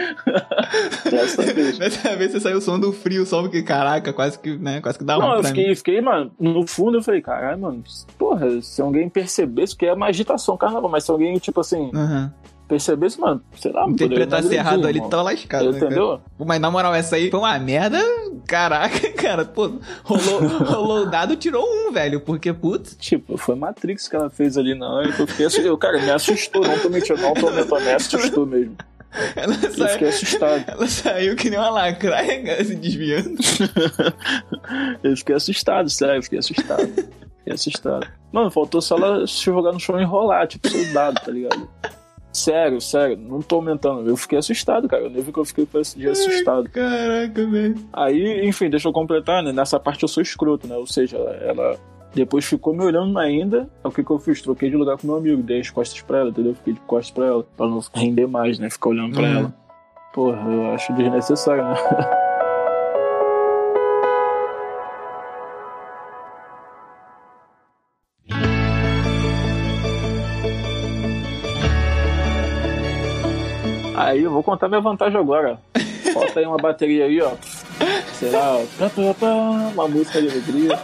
dessa vez. Dessa vez você saiu o som do frio, só porque, caraca, quase que, né, quase que dá Não, eu fiquei, fiquei, mano, no fundo eu falei, caralho, mano, porra, se alguém percebesse, porque é uma agitação, carnaval, mas se alguém, tipo assim, Uhum. Percebesse, mano, sei lá, poderia Interpretasse agredir, errado ali, tava lascado. né? Entendeu? Pô, Mas na moral, essa aí foi uma merda. Caraca, cara, pô, rolou, rolou o dado, tirou um, velho. Porque, putz, Tipo, foi Matrix que ela fez ali na eu fiquei assustado. Cara, me assustou, não tô mentindo, não tô mentindo, me assustou mesmo. ela Eu fiquei saiu, assustado. ela saiu que nem uma lacraia, se desviando. Eu fiquei assustado, sério, eu fiquei assustado. Fiquei assustado. Mano, faltou só ela se jogar no chão e enrolar, tipo soldado, tá ligado? Sério, sério, não tô aumentando. Eu fiquei assustado, cara. Eu nem vi que eu fiquei dia assustado. Caraca, velho. Aí, enfim, deixa eu completar, né? Nessa parte eu sou escroto, né? Ou seja, ela, depois ficou me olhando ainda. O que que eu fiz? Troquei de lugar com meu amigo, dei as costas pra ela, entendeu? Fiquei de costas pra ela, pra não render mais, né? Ficar olhando pra Uhum. ela. Porra, eu acho desnecessário, né? Aí vou contar minha vantagem agora. Falta aí uma bateria aí, ó. Será? Uma música de alegria.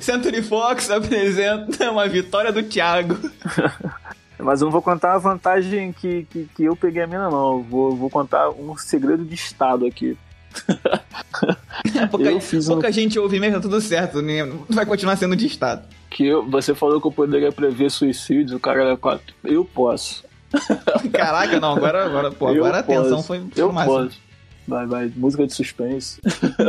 Century Fox apresenta uma vitória do Thiago. Mas eu não vou contar a vantagem que, que, que eu peguei a mina, não. Eu Vou, vou contar um segredo de estado aqui. Pouca, Eu fiz um- pouca gente ouve mesmo, tá tudo certo. né? Vai continuar sendo de estado. Que eu- você falou que eu poderia prever suicídios, o cara era quatro. Eu posso. Caraca, não, agora, agora, pô, Eu agora a posso. tensão foi Eu posso. Vai, vai. Música de suspense.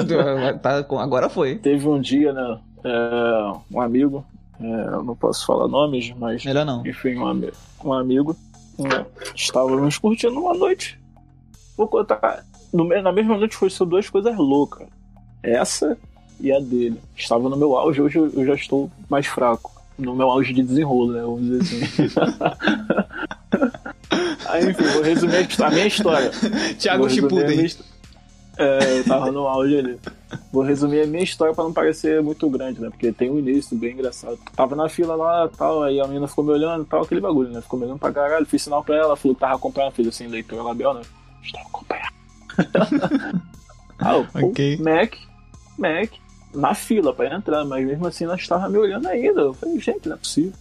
tá, agora foi. Teve um dia, né? É, um amigo, é, eu não posso falar nomes, mas. Melhor não. Enfim, um, ami um amigo. Né, estávamos curtindo uma noite. Vou contar. No, na mesma noite foi só duas coisas loucas. Essa e a dele. Estava no meu auge, hoje eu já estou mais fraco. No meu auge de desenrolo, né? Vamos dizer assim. Aí, enfim, vou resumir a minha história. Thiago Chipuden. É, eu tava no auge ali. Vou resumir a minha história pra não parecer muito grande, né? Porque tem um início bem engraçado. Tava na fila lá tal, aí a menina ficou me olhando tal, aquele bagulho, né? Ficou me olhando pra caralho, fiz sinal pra ela, falou que tava acompanhando, fez assim, leitura labial, né? Estava acompanhando. ah, okay. Mac, Mac, na fila pra entrar, mas mesmo assim nós tava me olhando ainda. Eu falei, gente, não é possível.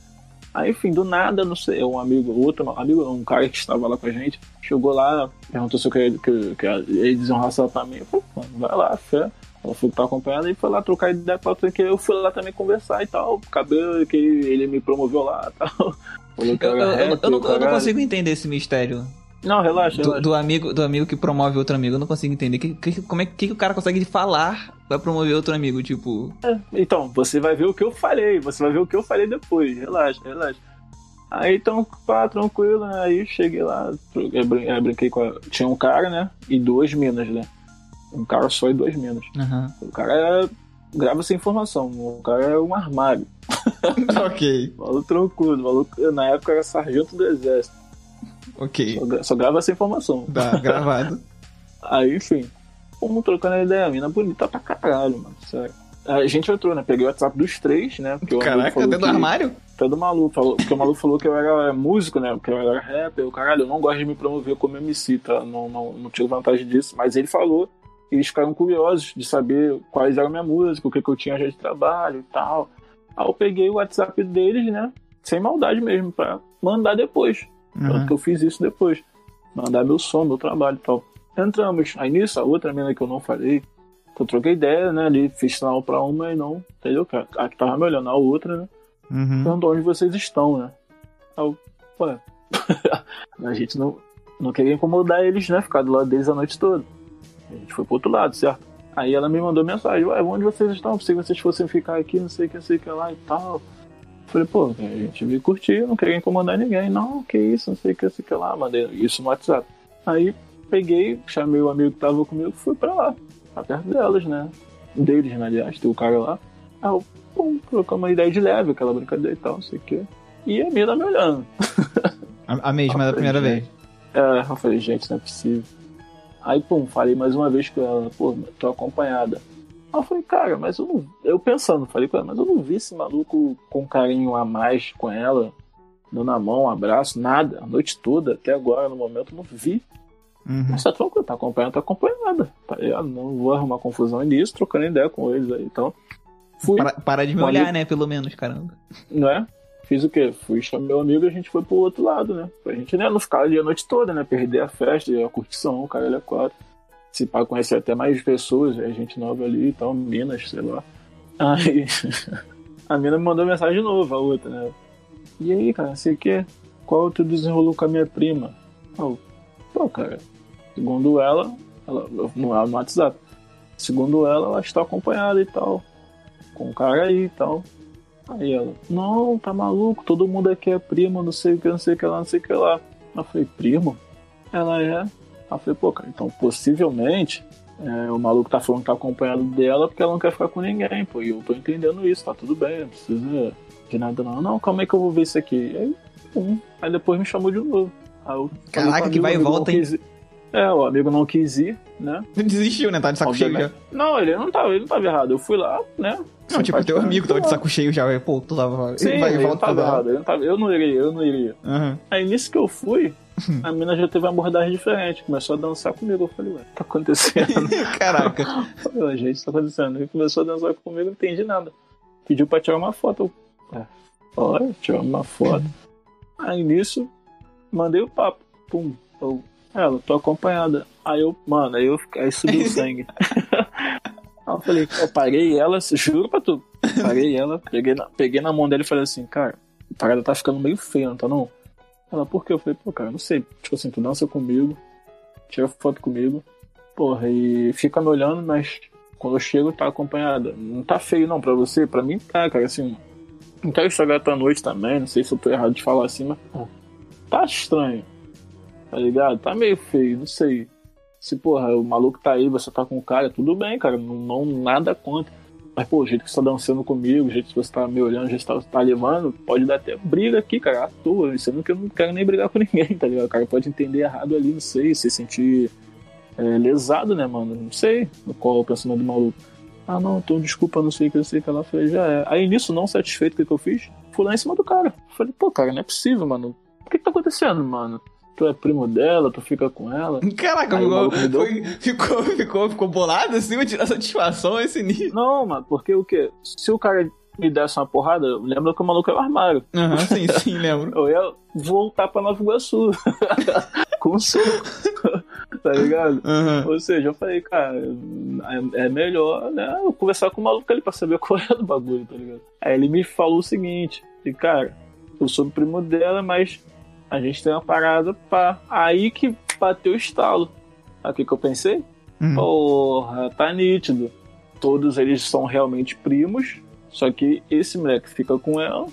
Aí, enfim, do nada, não sei, um amigo, outro amigo, um cara que estava lá com a gente, chegou lá, perguntou se eu queria que, que ele desonrasse ela também. Eu falei, mano, vai lá, fé. Ela foi estar acompanhando e foi lá trocar ideia com ela, que eu fui lá também conversar e tal. Cabelo que ele me promoveu lá e tal. eu, eu, eu, eu, não, eu não consigo entender esse mistério. Não, relaxa, do, relaxa. Do, amigo, do amigo que promove outro amigo, eu não consigo entender. Que, que, como é que, que o cara consegue falar pra promover outro amigo, tipo... É, então, você vai ver o que eu falei, você vai ver o que eu falei depois, relaxa, relaxa. Aí então, pá, tranquilo, né? Aí cheguei lá, eu brinquei com a... Tinha um cara, né? E duas minas, né? Um cara só e duas minas. Uhum. O cara era... Grava essa informação, o cara é um armário. ok. Maluco tranquilo, maluco, na época era sargento do exército. Ok. Só, só grava essa informação. Tá, gravado. Aí, enfim. Fomos trocando a ideia. A mina bonita pra caralho, mano. Sério. A gente entrou, né? Peguei o WhatsApp dos três, né? Porque Caraca, dentro do armário? Tá do maluco. Falou, porque o maluco falou que eu era músico, né? Que eu era rapper. Eu, caralho, eu não gosto de me promover como MC, tá? Não, não, não tiro vantagem disso. Mas ele falou. Eles ficaram curiosos de saber quais eram minha música, o que, que eu tinha já de trabalho e tal. Aí eu peguei o WhatsApp deles, né? Sem maldade mesmo, pra mandar depois. Uhum. Tanto que eu fiz isso depois. Mandar meu som, meu trabalho e tal. Entramos. Aí nisso, a outra menina que eu não falei, que eu troquei ideia, né? Ali, fiz sinal pra uma e não, entendeu? A que tava me olhando, a outra, né? Uhum. Perguntou onde vocês estão, né? Aí eu, ué, a gente não, não queria incomodar eles, né? Ficar do lado deles a noite toda. A gente foi pro outro lado, certo? Aí ela me mandou mensagem, ué, onde vocês estão? Se vocês fossem ficar aqui, não sei o que, não sei o que lá e tal. Falei, pô, a gente veio curtir, não queria incomodar ninguém. Não, que isso, não sei o que, sei que lá. Mandei isso no WhatsApp. Aí peguei, chamei o amigo que tava comigo e fui pra lá, pra perto delas, né? Deles, né, aliás, tem o cara lá. Aí eu, pum, colocamos uma ideia de leve, aquela brincadeira e tal, não sei o que. E a minha tá me olhando. A, a mesma da primeira vez. É, eu falei, gente, não é possível. Aí, pum, falei mais uma vez com ela, pô, tô acompanhada. Aí eu falei, cara, mas eu não. Eu pensando, falei ela, mas eu não vi esse maluco com carinho a mais com ela, dando a mão, um abraço, nada, a noite toda, até agora, no momento, não vi. Uhum. Mas tá tranquilo, tá acompanhando, tá acompanhada. Tá ligado? Não vou arrumar confusão nisso, trocando ideia com eles aí. Então, fui. Para, para de me olhar, amigo, né? Pelo menos, caramba. Não é? Fiz o quê? Fui chamar meu amigo e a gente foi pro outro lado, né? Pra gente né, não ficar ali a noite toda, né? Perder a festa, a curtição, o cara ele é quatro se pá, conhecer até mais pessoas, é gente nova ali e tal, Minas, sei lá. Aí a mina me mandou mensagem de novo, a outra, né? E aí, cara, sei que qual tu desenrolou com a minha prima? Eu, pô, cara, segundo ela, ela não é no WhatsApp. Segundo ela, ela está acompanhada e tal. Com o cara aí e tal. Aí ela, não, tá maluco, todo mundo aqui é primo, não sei o que, não sei o que lá, não sei o que lá. Eu falei, primo? Ela é, eu falei, pô, cara, então possivelmente é, o maluco tá falando que tá acompanhado dela porque ela não quer ficar com ninguém, pô. E eu tô entendendo isso, tá tudo bem, não precisa de nada não. Não, calma aí que eu vou ver isso aqui. Aí, pum, aí depois me chamou de novo. Aí Caraca, que vai e volta, hein? É, o amigo não quis ir, né? Desistiu, né? Tá de saco cheio já. Não, ele não tava, ele não tava errado. Eu fui lá, né? Não, tipo, teu amigo tava de saco cheio já, pô, tu tava. Sim, ele vai e volta. Não tava errado, ele não tava, eu não iria, eu não iria. Uhum. Aí nisso que eu fui, a mina já teve uma abordagem diferente, começou a dançar comigo. Eu falei, ué, tá acontecendo? Caraca. falei, gente, tá acontecendo. Ele começou a dançar comigo, não entendi nada. Pediu pra tirar uma foto. Eu, é, olha, tirar uma foto. Aí nisso, mandei o papo. Pum. Eu, ela, tô acompanhada. Aí eu, mano, aí eu aí subiu o sangue. aí eu falei, eu parei ela, juro pra tu. Parei ela, peguei na, peguei na mão dela e falei assim, cara, a parada tá ficando meio feia, não tá não? Ela, por? Eu falei, pô, cara, não sei. Tipo assim, tu dança comigo, tira foto comigo, Porra, e fica me olhando, mas quando eu chego tá acompanhada. Não tá feio não pra você? Pra mim tá, cara, assim. Não quero estragar tua noite também, não sei se eu tô errado de falar assim, mas pô, tá estranho. Tá ligado? Tá meio feio, não sei. Se, porra, o maluco tá aí, você tá com o cara, tudo bem, cara, não, não nada contra. Mas, pô, o jeito que você tá dançando comigo, o jeito que você tá me olhando, o jeito que você tá, tá levando, pode dar até briga aqui, cara, à toa. Sendo que eu não quero nem brigar com ninguém, tá ligado? O cara pode entender errado ali, não sei, se sentir é, lesado, né, mano? Não sei qual é o pensamento do maluco. Ah, não, então desculpa, não sei o que eu sei que ela falei, já é. Aí nisso, não satisfeito o que eu fiz, fui lá em cima do cara. Falei, pô, cara, não é possível, mano. O que, que tá acontecendo, mano? Tu é primo dela, tu fica com ela. Caraca, ficou, foi, ficou, ficou, ficou bolado assim, vai tirar satisfação esse nível. Não, mano, porque o quê? Se o cara me desse uma porrada, lembra que o maluco é o armário. Aham, uhum, sim, sim, lembro. eu ia voltar pra Nova Iguaçu. com soco. tá ligado? Uhum. Ou seja, eu falei, cara, é, é melhor, né, eu conversar com o maluco ali pra saber qual é do bagulho, tá ligado? Aí ele me falou o seguinte, e cara, eu sou primo dela, mas a gente tem uma parada pra. Aí que bateu o estalo. O que, eu pensei? Uhum. Porra, tá nítido. Todos eles são realmente primos, só que esse moleque fica com ela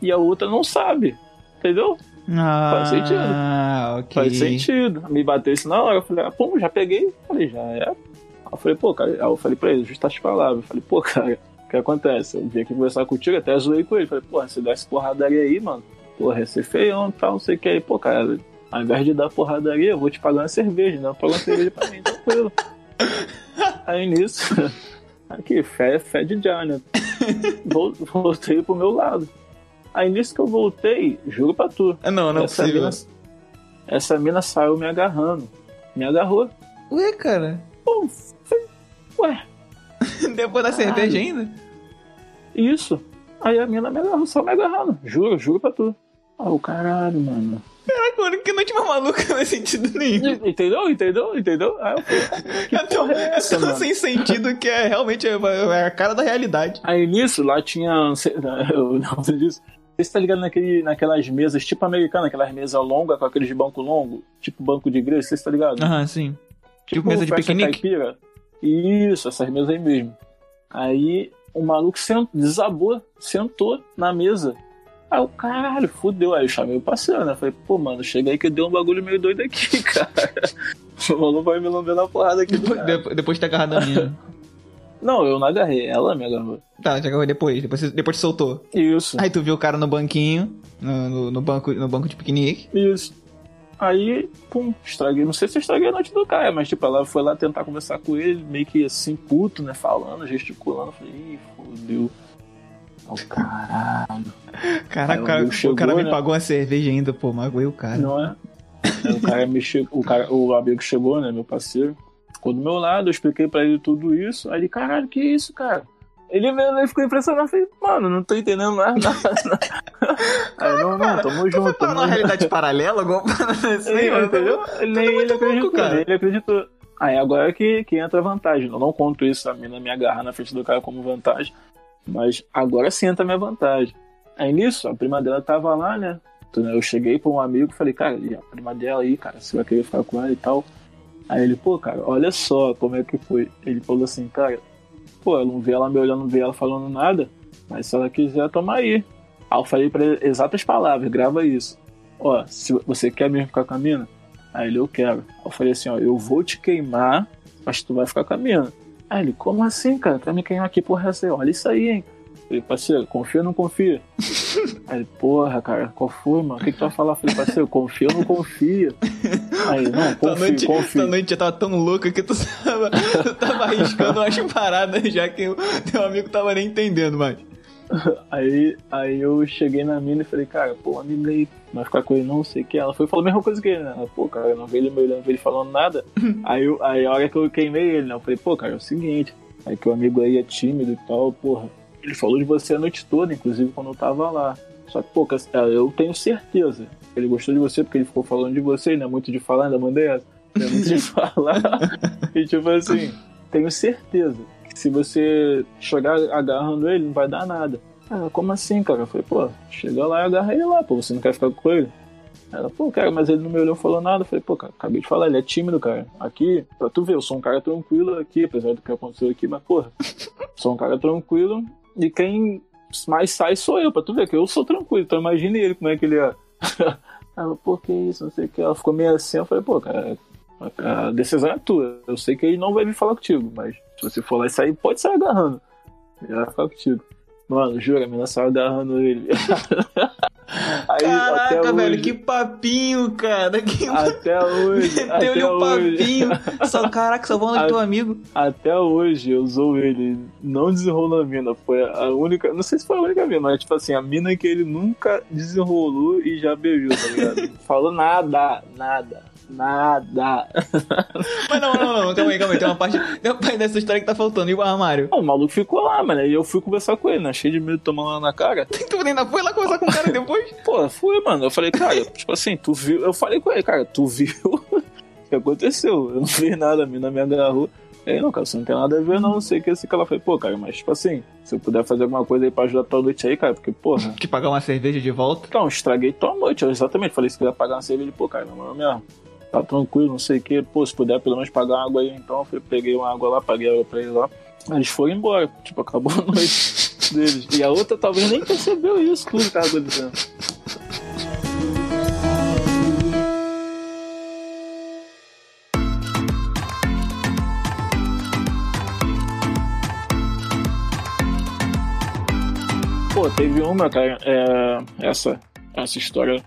e a outra não sabe. Entendeu? Ah, Faz sentido. Okay. Faz sentido. Me bateu isso na hora. Eu falei, ah, pô, já peguei. Falei, já é. Eu falei, pô, cara. Aí eu falei pra ele, justas palavras. Eu falei, pô, cara, o que acontece? Eu vim aqui conversar contigo, até zoei com ele. Falei, pô, você dá essa porradaria aí, mano porra, ia ser feião e tal, não sei o que. Aí, pô, cara, ao invés de dar porradaria, eu vou te pagar uma cerveja, não pagar uma cerveja pra mim, tranquilo. Aí nisso, aqui, fé, fé de já, né? Voltei pro meu lado. Aí nisso que eu voltei, juro pra tu. É não, não essa é possível. Mina, essa mina saiu me agarrando. Me agarrou. Ué, cara? Pô, ué. Depois da cerveja ainda? Isso. Aí a mina me agarrou, só me agarrando. Juro, juro pra tu. Ah, o caralho, mano. Caraca, mano, que noite mais maluca não faz sentido nenhum. Entendeu? Entendeu? Entendeu? Aí eu falei, que é tão, é essa, é tão sem sentido que é realmente é, é a cara da realidade. Aí nisso, lá tinha. Eu não disso. Você tá ligado naquele, naquelas mesas, tipo americana, aquelas mesas longas com aqueles bancos longos, tipo banco de igreja, você tá ligado? Aham, uhum, sim. Tipo, tipo mesa de piquenique? Caipira. Isso, essas mesas aí mesmo. Aí o maluco sentou, desabou, sentou na mesa. Aí o caralho, fudeu. Aí eu chamei o parceiro, né? Falei, pô, mano, chega aí que deu um bagulho meio doido aqui, cara. o maluco vai me lamber na porrada aqui. Depois, depois de ter agarrado a minha. Não, eu não agarrei, ela me agarrou. Tá, te agarrou depois, depois, depois te soltou. Isso. Aí tu viu o cara no banquinho, no, no, no banco, no banco de piquenique. Isso. Aí, pum, estraguei. Não sei se eu estraguei a noite do cara, mas tipo, ela foi lá tentar conversar com ele, meio que assim, puto, né? Falando, gesticulando. Falei, ih, fodeu. Oh, caralho. Caraca, o cara, chegou, o cara me né? pagou uma cerveja ainda, pô, magoei o cara. Não é? o cara me chegou, o, cara, o amigo chegou, né? Meu parceiro. Ficou do meu lado, eu expliquei pra ele tudo isso. Aí ele, caralho, que isso, cara? Ele mesmo ele ficou impressionado, falei, mano, não tô entendendo mais nada. Aí, não, não, tamo junto. Tá numa realidade paralela, alguma assim, entendeu? Nem ele acreditou, cara. ele acreditou. Aí agora que, que entra a vantagem. Eu não conto isso, a mina me agarrar na frente do cara como vantagem. Mas agora sim entra a minha vantagem. Aí nisso, a prima dela tava lá, né? Então, eu cheguei pra um amigo e falei, cara, e a prima dela aí, cara, você vai querer ficar com ela e tal. Aí ele, pô, cara, olha só como é que foi. Ele falou assim, cara, pô, eu não vi ela me olhando, não vi ela falando nada, mas se ela quiser, toma aí. Aí eu falei pra ele exatas palavras, grava isso. Ó, se você quer mesmo ficar com a mina? Aí ele, eu quero. Eu falei assim, ó, eu vou te queimar, mas tu vai ficar com a mina. Aí ele, como assim, cara? Quer me queimar aqui por resto? Olha isso aí, hein? Falei, parceiro, confia ou não confia? Aí ele, porra, cara, qual foi, mano? O que, que tu vai falar? Falei, parceiro, confia ou não confia? Aí, não, confia, noite, confia. Essa noite já tava tão louca que tu tava, tu tava arriscando umas paradas já que o teu amigo tava nem entendendo mais. Aí, aí eu cheguei na mina e falei, cara, pô, amiga aí, vai ficar com ele não, sei o que. Ela foi falou a mesma coisa que ele, né? Ela, pô, cara, eu não vi ele me olhando, ele falando nada. aí, eu, aí a hora que eu queimei ele, né? Eu falei, pô, cara, é o seguinte, aí que o amigo aí é tímido e tal, porra. Ele falou de você a noite toda, inclusive quando eu tava lá. Só que, pô, eu tenho certeza. Ele gostou de você porque ele ficou falando de você, não é muito de falar, ainda mandei essa. Não é muito de falar. e tipo assim, tenho certeza se você chegar agarrando ele, não vai dar nada. Ah, como assim, cara? Eu falei, pô, chega lá e agarra ele lá, pô, você não quer ficar com ele? Ela, pô, cara, mas ele não me olhou e falou nada. Eu falei, pô, cara, acabei de falar, ele é tímido, cara. Aqui, pra tu ver, eu sou um cara tranquilo aqui, apesar do que aconteceu aqui, mas, porra, sou um cara tranquilo e quem mais sai sou eu, pra tu ver que eu sou tranquilo. Então imagine ele como é que ele é. Ela, pô, que isso, não sei o que. Ela ficou meio assim, eu falei, pô, cara, a decisão é tua. Eu sei que ele não vai vir falar contigo, mas se você for lá e sair, pode sair agarrando. Ele vai ficar contigo. Mano, jura, a menina saiu agarrando ele. Aí, Caraca, velho, hoje, que papinho, cara. Que... Até hoje. Meteu-lhe um papinho. Só, caraca, só falando do teu amigo. Até hoje eu usou ele. Não desenrolou a mina. Foi a única. Não sei se foi a única mina, mas tipo assim, a mina que ele nunca desenrolou e já beijou, tá ligado? Falou nada, nada. Nada. Mas não, não, não, calma aí, calma aí. Tem uma parte, tem uma parte dessa história que tá faltando. E o armário? o maluco ficou lá, mano. E eu fui conversar com ele, né? Cheio de medo de tomar lá na cara. Tu ainda foi lá conversar com o cara depois? Pô, fui, mano. Eu falei, cara, tipo assim, tu viu. Eu falei com ele, cara, tu viu o que aconteceu? Eu não vi nada, a mina me agarrou. Aí, não, cara, você não tem nada a ver, não, não sei o que, assim, que ela foi, pô, cara, mas, tipo assim, se eu puder fazer alguma coisa aí pra ajudar tua noite aí, cara, porque, porra... Que pagar uma cerveja de volta? Não, estraguei tua noite, eu exatamente, falei, se quiser pagar uma cerveja, pô, cara, não, é mesmo, tá tranquilo, não sei o que, pô, se puder pelo menos pagar água aí, então, eu peguei uma água lá, paguei água pra ele lá, eles foram embora, tipo, acabou a noite deles. E a outra talvez nem percebeu isso que tava acontecendo. Pô, teve uma, cara, é, essa, essa história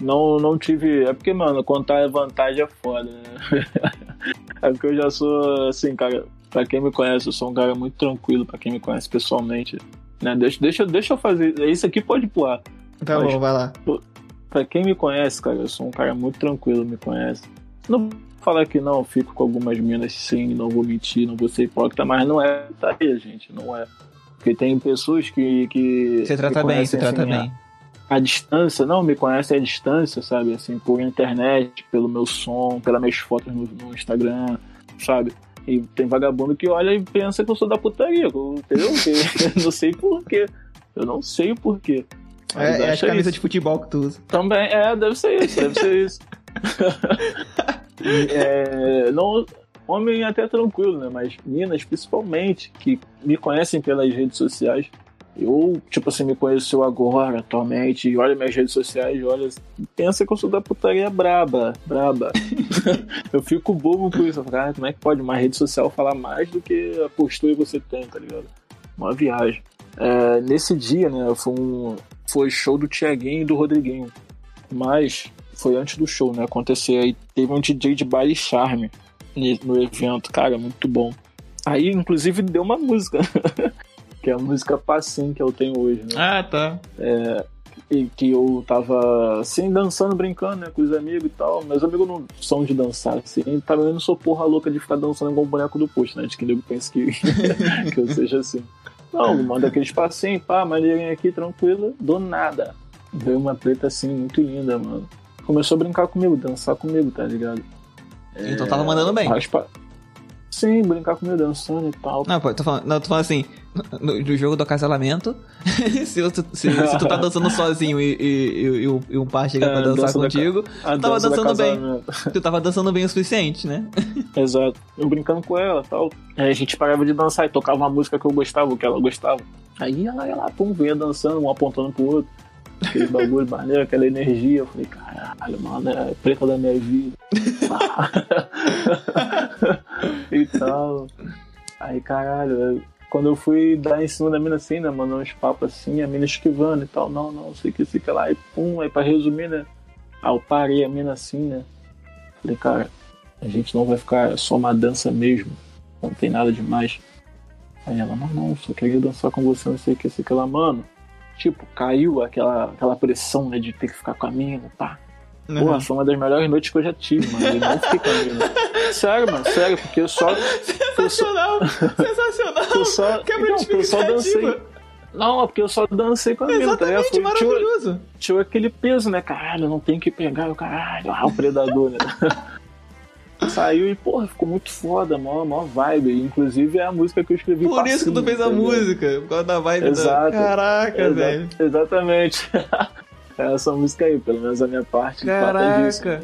não, não tive. É porque, mano, contar vantagem é foda, né? é porque eu já sou, assim, cara, pra quem me conhece, eu sou um cara muito tranquilo, pra quem me conhece pessoalmente. Né? Deixa, deixa, deixa eu fazer. Isso aqui pode pular. Tá Mas, bom, vai lá. Pra quem me conhece, cara, eu sou um cara muito tranquilo, me conhece. Não vou falar que não, eu fico com algumas minas sim, não vou mentir, não vou ser hipócrita, mas não é tá aí, gente, não é. Porque tem pessoas que. que você trata bem, você trata assim, bem. A, a, distância, não, me conhece à distância, sabe? Assim, por internet, pelo meu som, pelas minhas fotos no, no Instagram, sabe? E tem vagabundo que olha e pensa que eu sou da putaria, entendeu? não sei porquê. Eu não sei o porquê. É, é a camisa isso. de futebol que tu usa. Também, é, deve ser isso, deve ser isso. é, não, Homem até tranquilo, né? Mas meninas, principalmente, que me conhecem pelas redes sociais, ou, tipo assim, me conheceu agora, atualmente, e olha minhas redes sociais, e olha, pensa que eu sou da putaria braba, braba. eu fico bobo com isso. Cara, como é que pode uma rede social falar mais do que a postura que você tem, tá ligado? Uma viagem. É, nesse dia, né, foi, um, foi show do Tiaguinho e do Rodriguinho. Mas foi antes do show, né, acontecer aí. Teve um DJ de baile charme no evento, cara, muito bom. Aí, inclusive, deu uma música, que é a música Passim que eu tenho hoje, né? Ah, tá. É, e que eu tava, assim, dançando, brincando, né, com os amigos e tal. Meus amigos não são de dançar, assim. Também não sou porra louca de ficar dançando igual o boneco do posto, né? De que nego pensa que, que eu seja assim. Não, manda aquele espacinho, pá, maneirinha aqui, tranquilo, do nada. Veio uma preta assim, muito linda, mano. Começou a brincar comigo, dançar comigo, tá ligado? Então tava mandando bem. Raspa... Sim, brincar com meu dançando e tal. Não, pô, tô falando, não, tô falando assim, no, no jogo do acasalamento, se, tu, se, se, tu tá dançando sozinho e, e, e, e um par chega é, pra dançar contigo, da, tu tava dançando bem. Tu tava dançando bem o suficiente, né? Exato. Eu brincando com ela e tal. Aí a gente parava de dançar e tocava uma música que eu gostava, que ela gostava. Aí ela ia lá, pum, vinha dançando, um apontando pro outro aquele bagulho maneiro, aquela energia. Eu falei, caralho, mano, é preta da minha vida. e tal. Aí, caralho, quando eu fui dar em cima da mina assim, né, mandando uns papos assim, a mina esquivando e tal, não, não, sei que, sei que lá, e pum, aí pra resumir, né, aí eu parei a mina assim, né, falei, cara, a gente não vai ficar só uma dança mesmo, não tem nada demais. Aí ela, não, não, só queria dançar com você, não sei que, sei que lá, mano, tipo, caiu aquela, aquela pressão, né, de ter que ficar com a mina, pá. Uhum. Porra, foi uma das melhores noites que eu já tive, mano. Eu não fiquei com a mina. Sério, mano, sério, porque eu só. Sensacional! Eu só, sensacional! Eu só, Quebra não, eu só dancei. Não, é porque eu só dancei com a mina, tá ligado? Foi, maravilhoso. Tinha, tinha aquele peso, né? Caralho, não tem que pegar o caralho. Ah, o predador, né? Saiu e, porra, ficou muito foda, mó, mó vibe. Inclusive é a música que eu escrevi Por isso que tu fez a música, por causa da vibe Exato. da... Caraca, Exa velho. Exatamente. É essa música aí, pelo menos a minha parte. Caraca!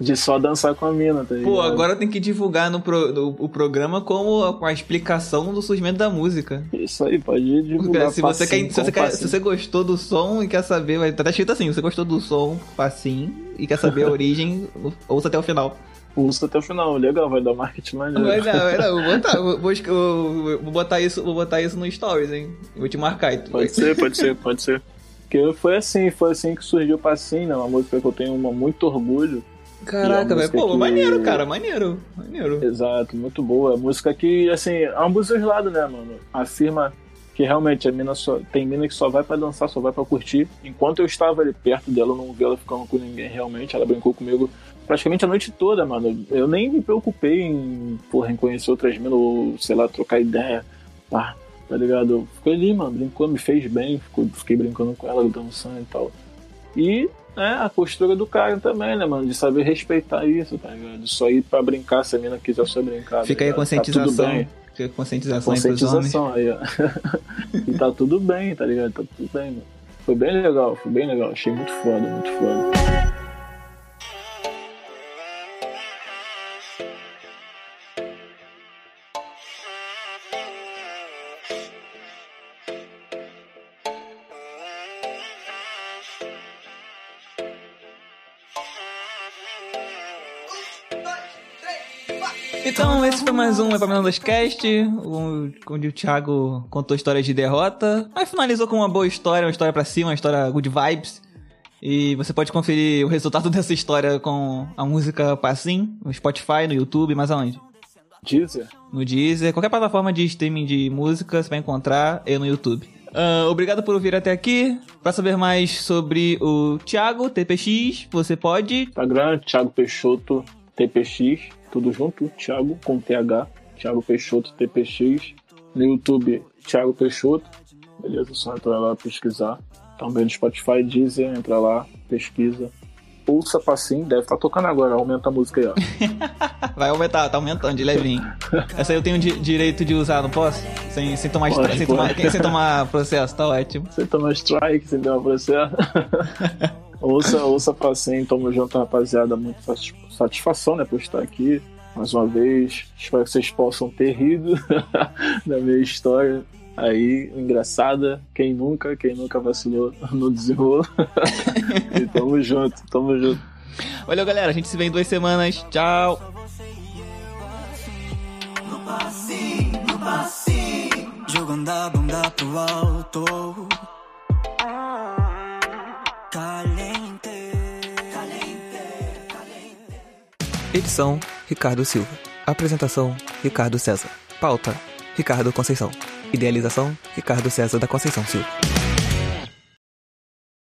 De só dançar com a mina, tá ligado? Pô, agora tem que divulgar no, pro, no o programa como a, a, explicação do surgimento da música. Isso aí, pode divulgar. Se você, quer, se, você quer, se você gostou do som e quer saber, vai tá escrito assim: você gostou do som, facinho, e quer saber a origem, ouça até o final. Ouça até o final, legal, vai dar marketing maneiro. Vai dar, vai dar. Vou botar, vou, vou, vou, botar isso, vou botar isso no Stories, hein? Vou te marcar. Então. Pode ser, pode ser, pode ser. Porque foi assim, foi assim que surgiu o Passinho, né? Uma música que eu tenho uma, muito orgulho. Caraca, velho. Pô, que... maneiro, cara. Maneiro. Maneiro. Exato, muito boa. música que, assim, é ambos os lados, né, mano? Afirma que realmente a mina só. Tem mina que só vai para dançar, só vai para curtir. Enquanto eu estava ali perto dela, eu não vi ela ficando com ninguém realmente. Ela brincou comigo praticamente a noite toda, mano. Eu nem me preocupei em, porra, em conhecer outras minas ou, sei lá, trocar ideia. Pá, tá ligado? Fiquei ali, mano, brincou, me fez bem, fiquei brincando com ela, dançando e tal. E é, a postura do cara também, né, mano? De saber respeitar isso, tá ligado? Só ir pra brincar se a mina quiser só brincar. Fica tá aí a conscientização. Tá tudo bem. Fica a conscientização, conscientização aí, ó. e tá tudo bem, tá ligado? Tá tudo bem, mano. Foi bem legal, foi bem legal. Achei muito foda, muito foda. Foi mais um Epaminondas Cast, onde o Thiago contou histórias de derrota, mas finalizou com uma boa história, uma história pra cima, uma história good vibes. E você pode conferir o resultado dessa história com a música Passim, no Spotify, no YouTube, mas aonde? Deezer. No Deezer, qualquer plataforma de streaming de música você vai encontrar, e no YouTube. Uh, obrigado por ouvir até aqui. Para saber mais sobre o Thiago, TPX, você pode... Instagram, Thiago Peixoto, TPX tudo junto, Thiago com TH, Thiago Peixoto TPX. No YouTube, Thiago Peixoto, beleza? Só entrar lá pesquisar. Também no Spotify, Deezer, entra lá, pesquisa. Ouça Passim, deve estar tá tocando agora, aumenta a música aí, ó. Vai aumentar, tá aumentando de levinho. Essa aí eu tenho di direito de usar, não posso? Sem, sem, tomar, pode, sem, tomar, sem tomar processo, tá ótimo. Sem tomar strike, sem tomar processo. ouça, ouça Passim, tamo junto, rapaziada. Muito satisfação, né, por estar aqui mais uma vez. Espero que vocês possam ter rido da minha história aí, engraçada. Quem nunca, quem nunca vacilou no desenrolo. e tamo junto, tamo junto. Valeu, galera. A gente se vê em duas semanas. Tchau. Jogando a bunda pro alto. Edição: Ricardo Silva. Apresentação: Ricardo César. Pauta: Ricardo Conceição. Idealização: Ricardo César da Conceição Silva.